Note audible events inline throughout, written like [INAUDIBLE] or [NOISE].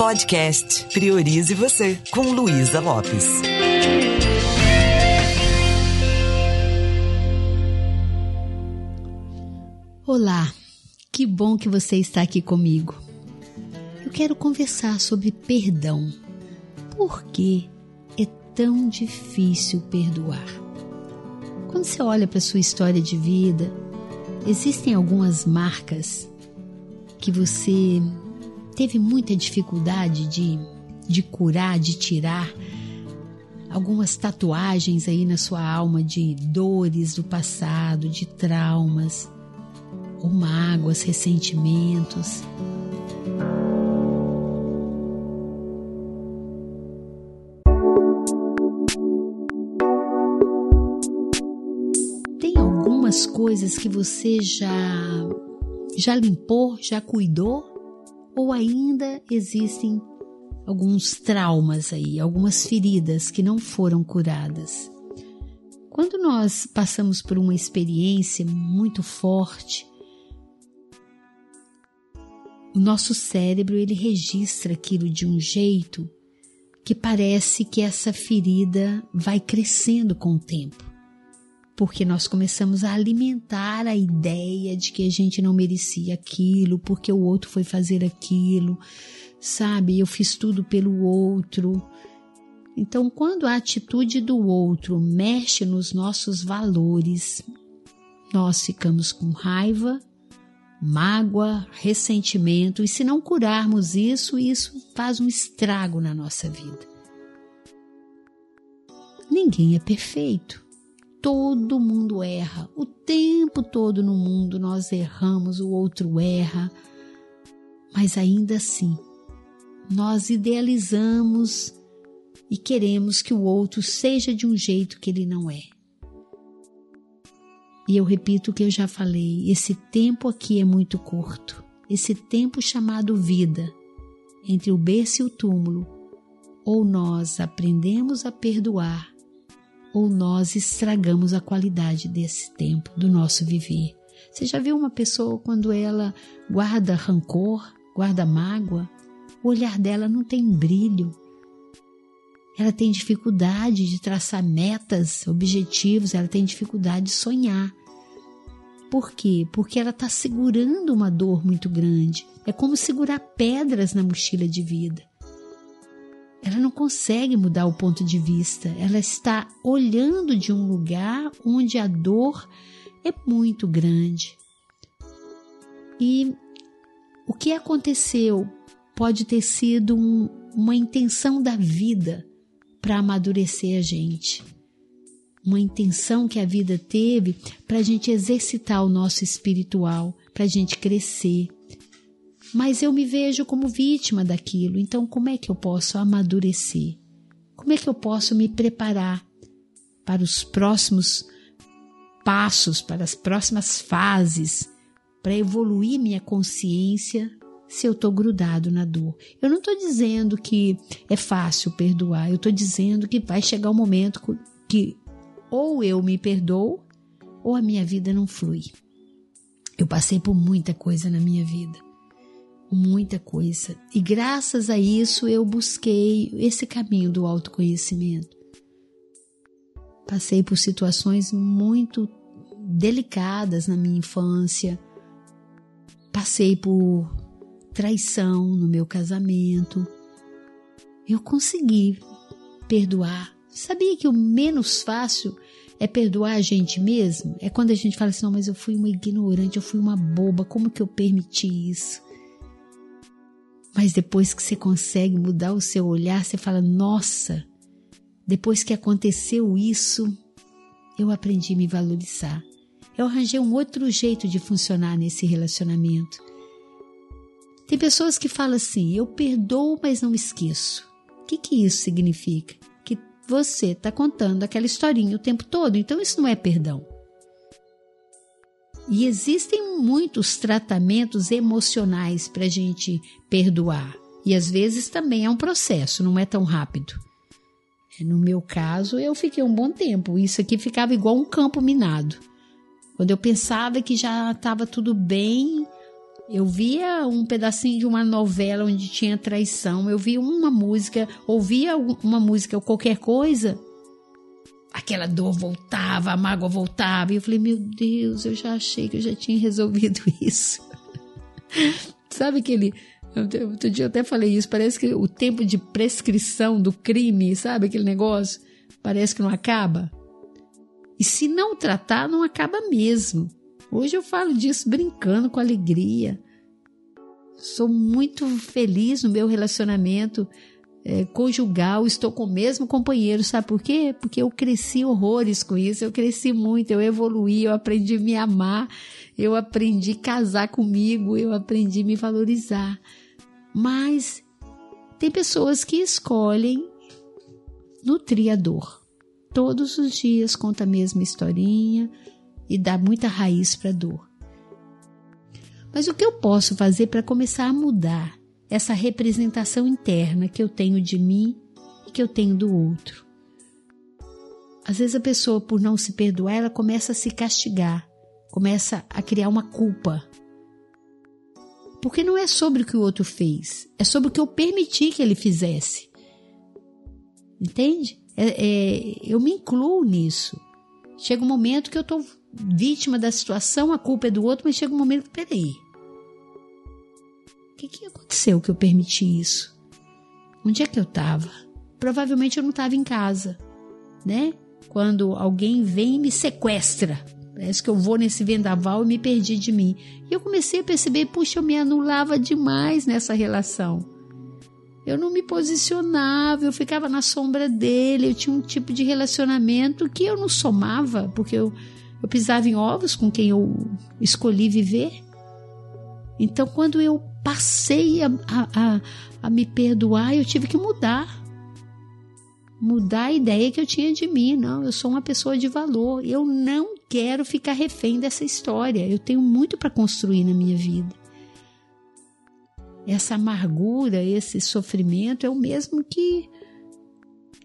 Podcast Priorize Você, com Luísa Lopes. Olá, que bom que você está aqui comigo. Eu quero conversar sobre perdão. Por que é tão difícil perdoar? Quando você olha para sua história de vida, existem algumas marcas que você teve muita dificuldade de, de curar, de tirar algumas tatuagens aí na sua alma de dores do passado, de traumas, ou mágoas, ressentimentos. Tem algumas coisas que você já já limpou, já cuidou ou ainda existem alguns traumas aí, algumas feridas que não foram curadas. Quando nós passamos por uma experiência muito forte, o nosso cérebro ele registra aquilo de um jeito que parece que essa ferida vai crescendo com o tempo. Porque nós começamos a alimentar a ideia de que a gente não merecia aquilo, porque o outro foi fazer aquilo, sabe? Eu fiz tudo pelo outro. Então, quando a atitude do outro mexe nos nossos valores, nós ficamos com raiva, mágoa, ressentimento, e se não curarmos isso, isso faz um estrago na nossa vida. Ninguém é perfeito. Todo mundo erra. O tempo todo no mundo nós erramos, o outro erra. Mas ainda assim, nós idealizamos e queremos que o outro seja de um jeito que ele não é. E eu repito o que eu já falei: esse tempo aqui é muito curto. Esse tempo chamado vida, entre o berço e o túmulo, ou nós aprendemos a perdoar, ou nós estragamos a qualidade desse tempo, do nosso viver. Você já viu uma pessoa quando ela guarda rancor, guarda mágoa? O olhar dela não tem brilho. Ela tem dificuldade de traçar metas, objetivos, ela tem dificuldade de sonhar. Por quê? Porque ela está segurando uma dor muito grande. É como segurar pedras na mochila de vida. Ela não consegue mudar o ponto de vista. Ela está olhando de um lugar onde a dor é muito grande. E o que aconteceu pode ter sido um, uma intenção da vida para amadurecer a gente uma intenção que a vida teve para a gente exercitar o nosso espiritual, para a gente crescer. Mas eu me vejo como vítima daquilo, então como é que eu posso amadurecer? Como é que eu posso me preparar para os próximos passos, para as próximas fases, para evoluir minha consciência se eu estou grudado na dor. Eu não estou dizendo que é fácil perdoar, eu estou dizendo que vai chegar um momento que ou eu me perdoo ou a minha vida não flui. Eu passei por muita coisa na minha vida, muita coisa, e graças a isso eu busquei esse caminho do autoconhecimento. Passei por situações muito delicadas na minha infância, passei por traição no meu casamento. Eu consegui perdoar Sabia que o menos fácil é perdoar a gente mesmo? É quando a gente fala assim: não, mas eu fui uma ignorante, eu fui uma boba, como que eu permiti isso? Mas depois que você consegue mudar o seu olhar, você fala: nossa, depois que aconteceu isso, eu aprendi a me valorizar. Eu arranjei um outro jeito de funcionar nesse relacionamento. Tem pessoas que falam assim: eu perdoo, mas não esqueço. O que, que isso significa? você está contando aquela historinha o tempo todo, então isso não é perdão. E existem muitos tratamentos emocionais para a gente perdoar. E às vezes também é um processo, não é tão rápido. No meu caso, eu fiquei um bom tempo. Isso aqui ficava igual um campo minado. Quando eu pensava que já estava tudo bem, Eu via um pedacinho de uma novela onde tinha traição, eu via uma música, ouvia uma música ou qualquer coisa, aquela dor voltava, a mágoa voltava. E eu falei, meu Deus, eu já achei que eu já tinha resolvido [LAUGHS] isso. Sabe aquele. Outro dia eu até falei isso, parece que o tempo de prescrição do crime, sabe aquele negócio? Parece que não acaba. E se não tratar, não acaba mesmo. Hoje eu falo disso brincando com alegria. Sou muito feliz no meu relacionamento é, conjugal, estou com o mesmo companheiro, sabe por quê? Porque eu cresci horrores com isso, eu cresci muito, eu evoluí, eu aprendi a me amar, eu aprendi a casar comigo, eu aprendi a me valorizar. Mas tem pessoas que escolhem nutrir a dor. Todos os dias conta a mesma historinha, e dá muita raiz para a dor. Mas o que eu posso fazer para começar a mudar essa representação interna que eu tenho de mim e que eu tenho do outro? Às vezes a pessoa, por não se perdoar, ela começa a se castigar, começa a criar uma culpa. Porque não é sobre o que o outro fez, é sobre o que eu permiti que ele fizesse. Entende? É, é, eu me incluo nisso. Chega um momento que eu estou vítima da situação, a culpa é do outro, mas chega um momento que, peraí. Que, que aconteceu que eu permiti isso? Onde é que eu estava? Provavelmente eu não estava em casa, né? Quando alguém vem e me sequestra. Parece que eu vou nesse vendaval e me perdi de mim. E eu comecei a perceber, puxa, eu me anulava demais nessa relação. Eu não me posicionava, eu ficava na sombra dele, eu tinha um tipo de relacionamento que eu não somava, porque eu eu pisava em ovos com quem eu escolhi viver. Então, quando eu passei a, a, a, me perdoar, eu tive que mudar. Mudar a ideia que eu tinha de mim. Não, eu sou uma pessoa de valor. Eu não quero ficar refém dessa história. Eu tenho muito para construir na minha vida. Essa amargura, esse sofrimento é o mesmo que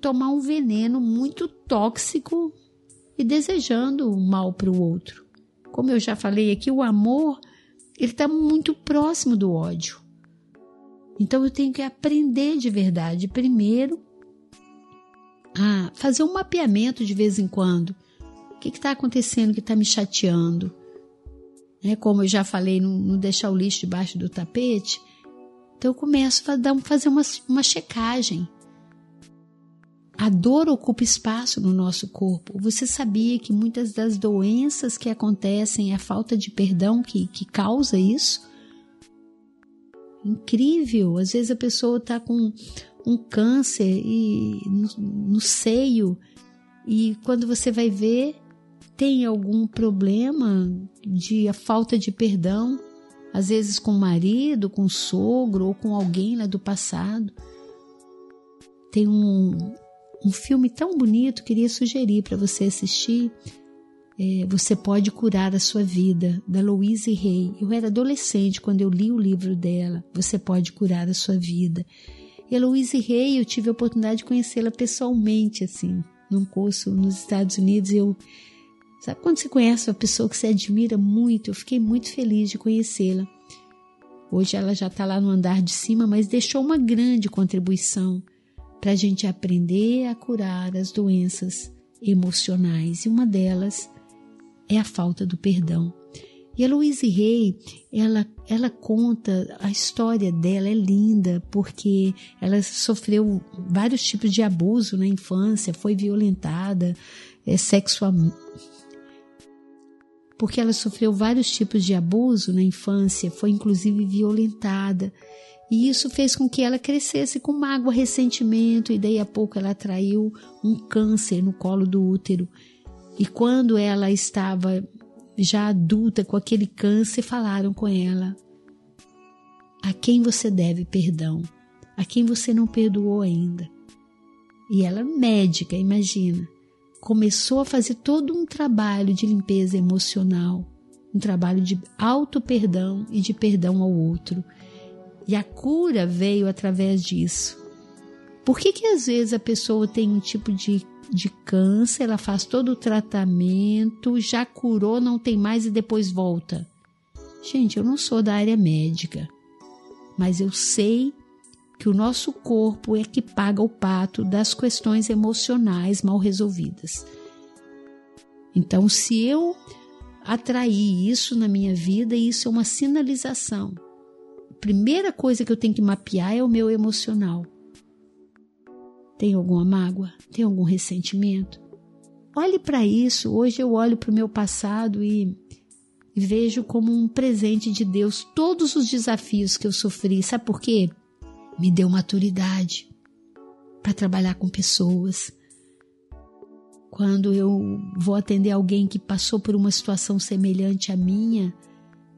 tomar um veneno muito tóxico e desejando o mal para o outro. Como eu já falei aqui, o amor ele está muito próximo do ódio. Então eu tenho que aprender de verdade, primeiro, a fazer um mapeamento de vez em quando. O que está acontecendo que está me chateando? É, como eu já falei, não, não, deixar o lixo debaixo do tapete. Então eu começo a fazer uma, uma checagem. A dor ocupa espaço no nosso corpo. Você sabia que muitas das doenças que acontecem é a falta de perdão que, que causa isso? Incrível! Às vezes a pessoa está com um câncer e, no, no seio e quando você vai ver tem algum problema de a falta de perdão, às vezes com o marido, com o sogro ou com alguém lá do passado. Tem um, um filme tão bonito, queria sugerir para você assistir. É, você pode curar a sua vida, da Louise Hay. Eu era adolescente quando eu li o livro dela. Você pode curar a sua vida. E a Louise Hay, eu tive a oportunidade de conhecê-la pessoalmente, assim, num curso nos Estados Unidos. Eu, sabe quando você conhece uma pessoa que você admira muito? Eu fiquei muito feliz de conhecê-la. Hoje ela já está lá no andar de cima, mas deixou uma grande contribuição para a gente aprender a curar as doenças emocionais. E uma delas é a falta do perdão. E a Louise Hay, ela, ela conta, a história dela é linda, porque ela sofreu vários tipos de abuso na infância, foi violentada é, sexualmente. Porque ela sofreu vários tipos de abuso na infância, foi inclusive violentada. E isso fez com que ela crescesse com mágoa, ressentimento, e daí a pouco ela atraiu um câncer no colo do útero. E quando ela estava já adulta com aquele câncer, falaram com ela: a quem você deve perdão, a quem você não perdoou ainda. E ela, médica, imagina, começou a fazer todo um trabalho de limpeza emocional, um trabalho de auto-perdão e de perdão ao outro. E a cura veio através disso. Por que, que às vezes a pessoa tem um tipo de, de câncer, ela faz todo o tratamento, já curou, não tem mais e depois volta? Gente, eu não sou da área médica, mas eu sei que o nosso corpo é que paga o pato das questões emocionais mal resolvidas. Então, se eu atrair isso na minha vida, isso é uma sinalização. Primeira coisa que eu tenho que mapear é o meu emocional. Tem alguma mágoa? Tem algum ressentimento? Olhe para isso. Hoje eu olho para o meu passado e vejo como um presente de Deus todos os desafios que eu sofri. Sabe por quê? Me deu maturidade para trabalhar com pessoas. Quando eu vou atender alguém que passou por uma situação semelhante à minha,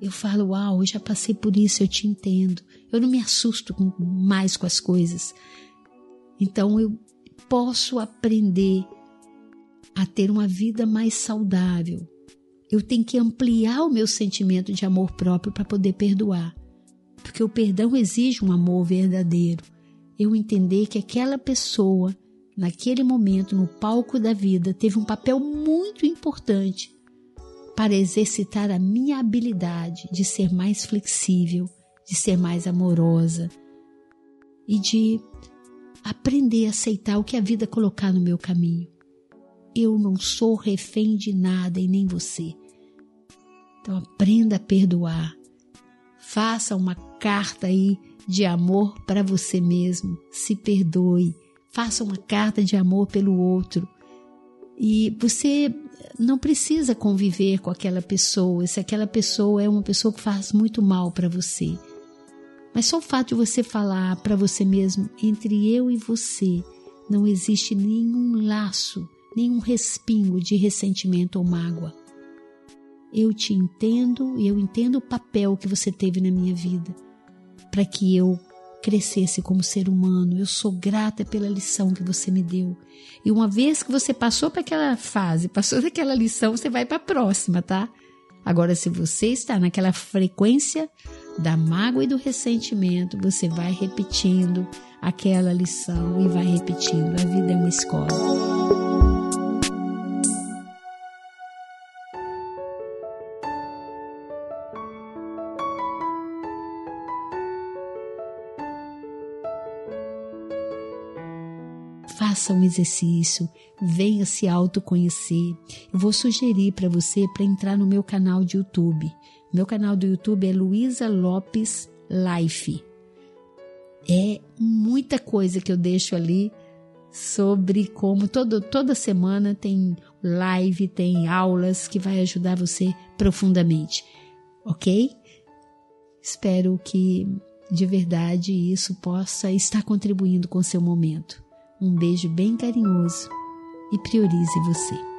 eu falo: Uau, eu já passei por isso, eu te entendo. Eu não me assusto mais com as coisas. Então eu posso aprender a ter uma vida mais saudável. Eu tenho que ampliar o meu sentimento de amor próprio para poder perdoar. Porque o perdão exige um amor verdadeiro. Eu entender que aquela pessoa, naquele momento, no palco da vida, teve um papel muito importante para exercitar a minha habilidade de ser mais flexível, de ser mais amorosa e de aprender a aceitar o que a vida colocar no meu caminho. Eu não sou refém de nada e nem você. Então aprenda a perdoar. Faça uma carta aí de amor para você mesmo. Se perdoe. Faça uma carta de amor pelo outro. E você não precisa conviver com aquela pessoa, se aquela pessoa é uma pessoa que faz muito mal para você. Mas só o fato de você falar para você mesmo, entre eu e você, não existe nenhum laço, nenhum respingo de ressentimento ou mágoa. Eu te entendo e eu entendo o papel que você teve na minha vida para que eu crescesse como ser humano. Eu sou grata pela lição que você me deu. E uma vez que você passou para aquela fase, passou [LAUGHS] daquela lição, você vai para a próxima, tá? Agora, se você está naquela frequência da mágoa e do ressentimento, você vai repetindo aquela lição e vai repetindo. A vida é uma escola. Faça um exercício, venha se autoconhecer. Eu vou sugerir para você para entrar no meu canal de YouTube. Meu canal do YouTube é Luísa Lopes Life. É muita coisa que eu deixo ali sobre como todo, toda semana tem live, tem aulas que vai ajudar você profundamente, ok? Espero que de verdade isso possa estar contribuindo com seu momento. Um beijo bem carinhoso e priorize você.